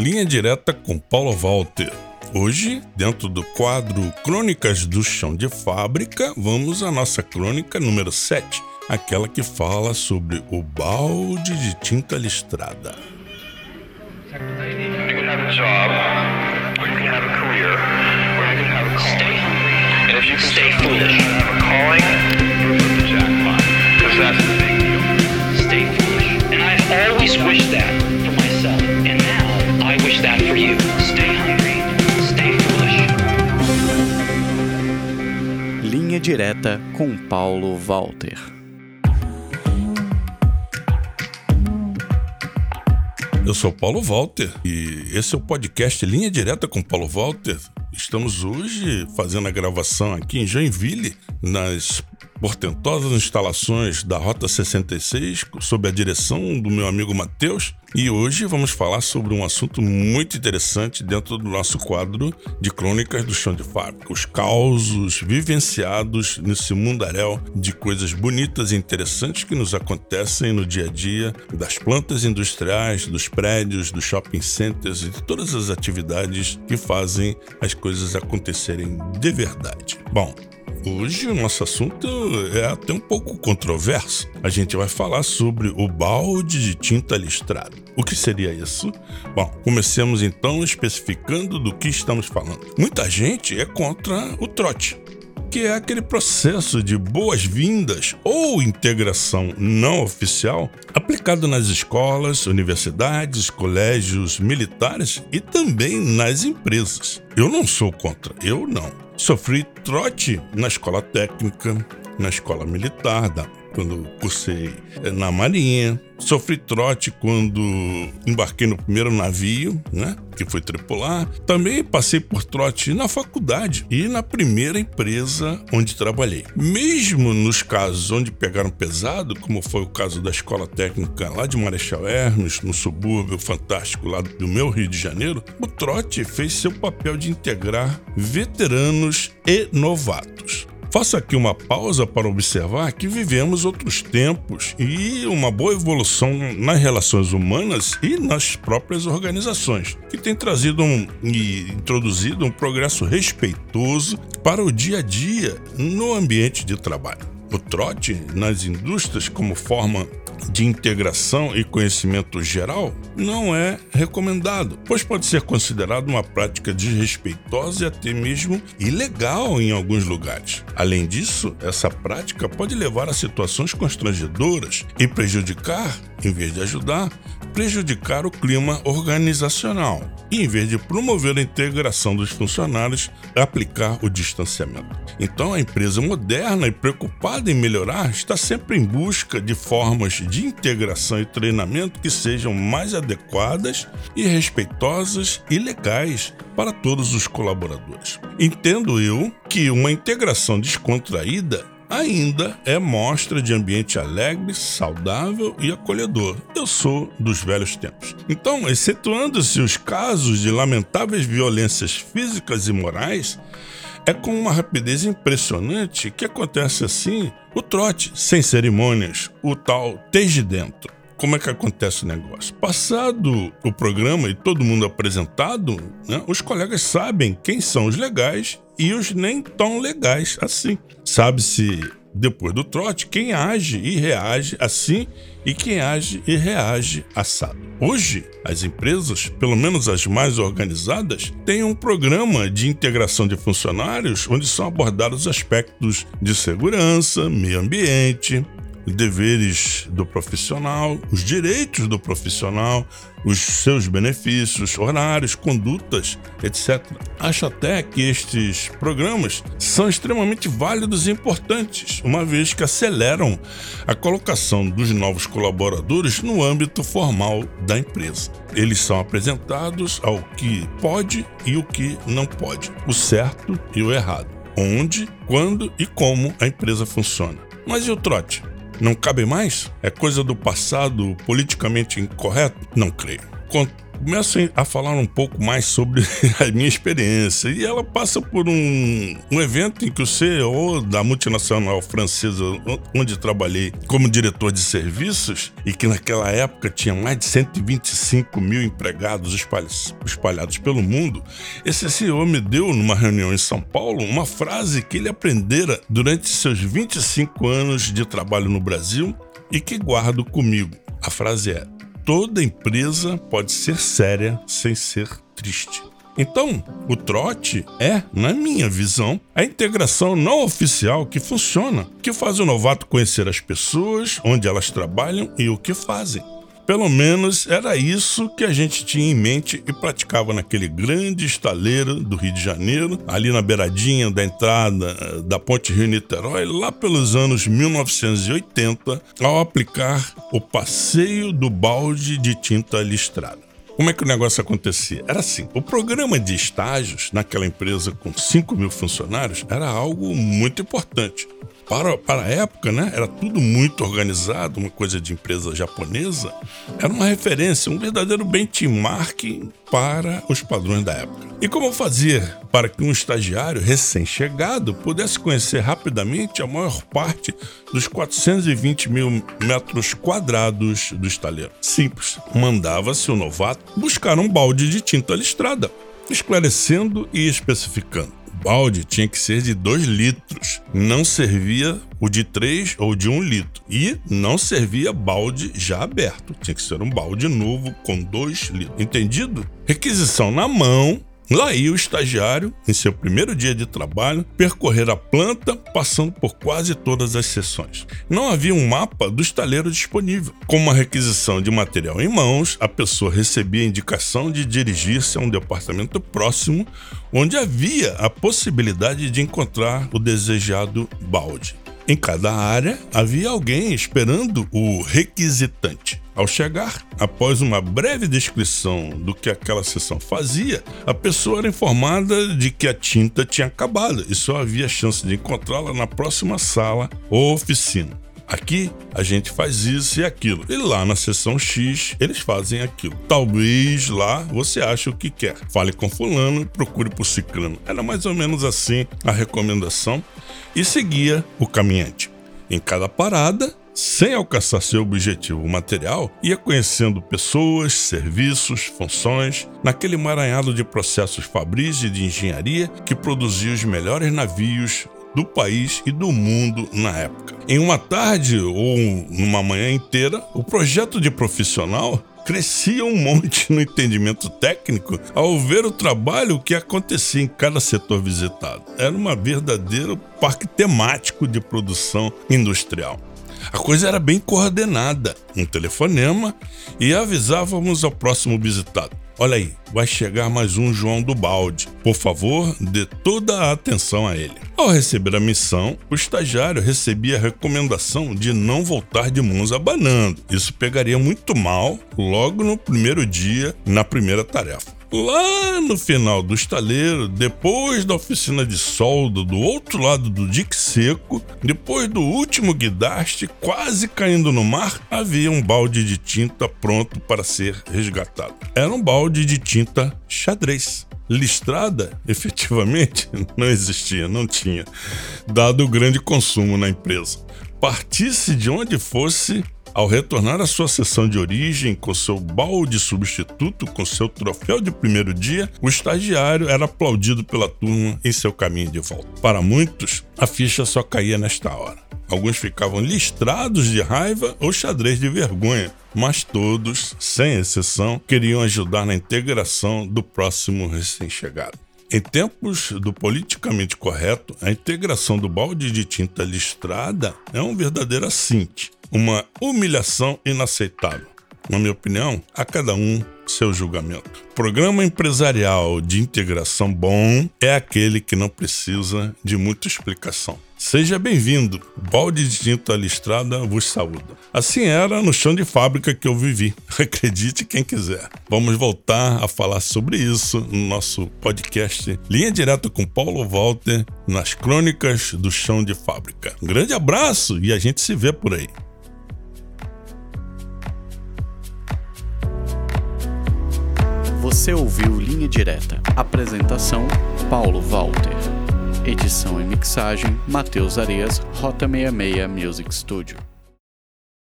Linha direta com Paulo Walter. Hoje, dentro do quadro Crônicas do Chão de Fábrica, vamos à nossa crônica número 7, aquela que fala sobre o balde de tinta listrada. Linha direta com Paulo Walter. Eu sou Paulo Walter e esse é o podcast Linha Direta com Paulo Walter. Estamos hoje fazendo a gravação aqui em Joinville, nas portentosas instalações da Rota 66, sob a direção do meu amigo Matheus. E hoje vamos falar sobre um assunto muito interessante dentro do nosso quadro de crônicas do chão de fábrica. Os causos vivenciados nesse mundaréu de coisas bonitas e interessantes que nos acontecem no dia a dia das plantas industriais, dos prédios, dos shopping centers e de todas as atividades que fazem as coisas acontecerem de verdade. Bom, Hoje o nosso assunto é até um pouco controverso. A gente vai falar sobre o balde de tinta listrada. O que seria isso? Bom, comecemos então especificando do que estamos falando. Muita gente é contra o trote que é aquele processo de boas-vindas ou integração não oficial aplicado nas escolas, universidades, colégios militares e também nas empresas. Eu não sou contra, eu não. Sofri trote na escola técnica, na escola militar, da quando cursei eh, na Marinha. Sofri trote quando embarquei no primeiro navio, né? Que foi tripular. Também passei por trote na faculdade e na primeira empresa onde trabalhei. Mesmo nos casos onde pegaram pesado, como foi o caso da escola técnica lá de Marechal Hermes, no subúrbio fantástico lá do meu Rio de Janeiro, o trote fez seu papel de integrar veteranos e novatos. Faço aqui uma pausa para observar que vivemos outros tempos e uma boa evolução nas relações humanas e nas próprias organizações, que tem trazido um, e introduzido um progresso respeitoso para o dia a dia no ambiente de trabalho. O trote nas indústrias como forma de integração e conhecimento geral não é recomendado, pois pode ser considerado uma prática desrespeitosa e até mesmo ilegal em alguns lugares. Além disso, essa prática pode levar a situações constrangedoras e prejudicar, em vez de ajudar, prejudicar o clima organizacional e, em vez de promover a integração dos funcionários, aplicar o distanciamento. Então, a empresa moderna e preocupada em melhorar está sempre em busca de formas de integração e treinamento que sejam mais adequadas e respeitosas e legais para todos os colaboradores. Entendo eu que uma integração descontraída ainda é mostra de ambiente alegre, saudável e acolhedor. Eu sou dos velhos tempos. Então, excetuando-se os casos de lamentáveis violências físicas e morais, é com uma rapidez impressionante que acontece assim o trote, sem cerimônias, o tal desde dentro. Como é que acontece o negócio? Passado o programa e todo mundo apresentado, né, os colegas sabem quem são os legais e os nem tão legais assim. Sabe-se depois do trote quem age e reage assim e quem age e reage assado. Hoje, as empresas, pelo menos as mais organizadas, têm um programa de integração de funcionários onde são abordados aspectos de segurança, meio ambiente, deveres do profissional, os direitos do profissional, os seus benefícios, horários, condutas, etc. Acho até que estes programas são extremamente válidos e importantes, uma vez que aceleram a colocação dos novos colaboradores no âmbito formal da empresa. Eles são apresentados ao que pode e o que não pode, o certo e o errado, onde, quando e como a empresa funciona. Mas e o trote? Não cabe mais? É coisa do passado politicamente incorreto? Não creio. Começo a falar um pouco mais sobre a minha experiência. E ela passa por um, um evento em que o CEO da multinacional francesa, onde trabalhei como diretor de serviços, e que naquela época tinha mais de 125 mil empregados espalhados pelo mundo, esse CEO me deu, numa reunião em São Paulo, uma frase que ele aprendera durante seus 25 anos de trabalho no Brasil e que guardo comigo. A frase é: toda empresa pode ser séria sem ser triste. Então, o trote é, na minha visão, a integração não oficial que funciona, que faz o novato conhecer as pessoas, onde elas trabalham e o que fazem. Pelo menos era isso que a gente tinha em mente e praticava naquele grande estaleiro do Rio de Janeiro, ali na beiradinha da entrada eh, da Ponte Rio-Niterói, lá pelos anos 1980, ao aplicar o passeio do balde de tinta listrada. Como é que o negócio acontecia? Era assim: o programa de estágios naquela empresa com 5 mil funcionários era algo muito importante para, para a época, né, era tudo muito organizado, uma coisa de empresa japonesa. Era uma referência, um verdadeiro benchmark para os padrões da época. E como fazer para que um estagiário recém-chegado pudesse conhecer rapidamente a maior parte dos 420 mil metros quadrados do estaleiro? Simples. Mandava-se o novato buscar um balde de tinta listrada, esclarecendo e especificando balde tinha que ser de 2 litros. Não servia o de 3 ou de 1 um litro. E não servia balde já aberto. Tinha que ser um balde novo com 2 litros. Entendido? Requisição na mão Lá ia o estagiário, em seu primeiro dia de trabalho, percorrer a planta, passando por quase todas as sessões. Não havia um mapa do estaleiro disponível. Com uma requisição de material em mãos, a pessoa recebia a indicação de dirigir-se a um departamento próximo, onde havia a possibilidade de encontrar o desejado balde. Em cada área havia alguém esperando o requisitante. Ao chegar, após uma breve descrição do que aquela sessão fazia, a pessoa era informada de que a tinta tinha acabado e só havia chance de encontrá-la na próxima sala ou oficina. Aqui a gente faz isso e aquilo. E lá na seção X eles fazem aquilo. Talvez lá você ache o que quer. Fale com fulano, procure por ciclano. Era mais ou menos assim a recomendação e seguia o caminhante. Em cada parada, sem alcançar seu objetivo material, ia conhecendo pessoas, serviços, funções, naquele emaranhado de processos fabris e de engenharia que produzia os melhores navios do país e do mundo na época. Em uma tarde ou numa manhã inteira, o projeto de profissional crescia um monte no entendimento técnico ao ver o trabalho que acontecia em cada setor visitado. Era uma verdadeiro parque temático de produção industrial. A coisa era bem coordenada, um telefonema e avisávamos ao próximo visitado. Olha aí, vai chegar mais um João do Balde. Por favor, dê toda a atenção a ele. Ao receber a missão, o estagiário recebia a recomendação de não voltar de mãos abanando. Isso pegaria muito mal logo no primeiro dia, na primeira tarefa. Lá no final do estaleiro, depois da oficina de solda do outro lado do dique seco, depois do último guidaste quase caindo no mar, havia um balde de tinta pronto para ser resgatado. Era um balde de tinta xadrez. Listrada, efetivamente, não existia, não tinha, dado o grande consumo na empresa. Partisse de onde fosse, ao retornar à sua sessão de origem com seu balde substituto, com seu troféu de primeiro dia, o estagiário era aplaudido pela turma em seu caminho de volta. Para muitos, a ficha só caía nesta hora. Alguns ficavam listrados de raiva ou xadrez de vergonha, mas todos, sem exceção, queriam ajudar na integração do próximo recém-chegado. Em tempos do politicamente correto, a integração do balde de tinta listrada é um verdadeiro assinte uma humilhação inaceitável. Na minha opinião, a cada um seu julgamento. Programa empresarial de integração bom é aquele que não precisa de muita explicação. Seja bem-vindo. Balde de tinta listrada vos saúda. Assim era no chão de fábrica que eu vivi. Acredite quem quiser. Vamos voltar a falar sobre isso no nosso podcast Linha Direta com Paulo Walter nas crônicas do chão de fábrica. Um grande abraço e a gente se vê por aí. Você ouviu Linha Direta. Apresentação: Paulo Walter. Edição e mixagem: Matheus Arias, Rota 66 Music Studio.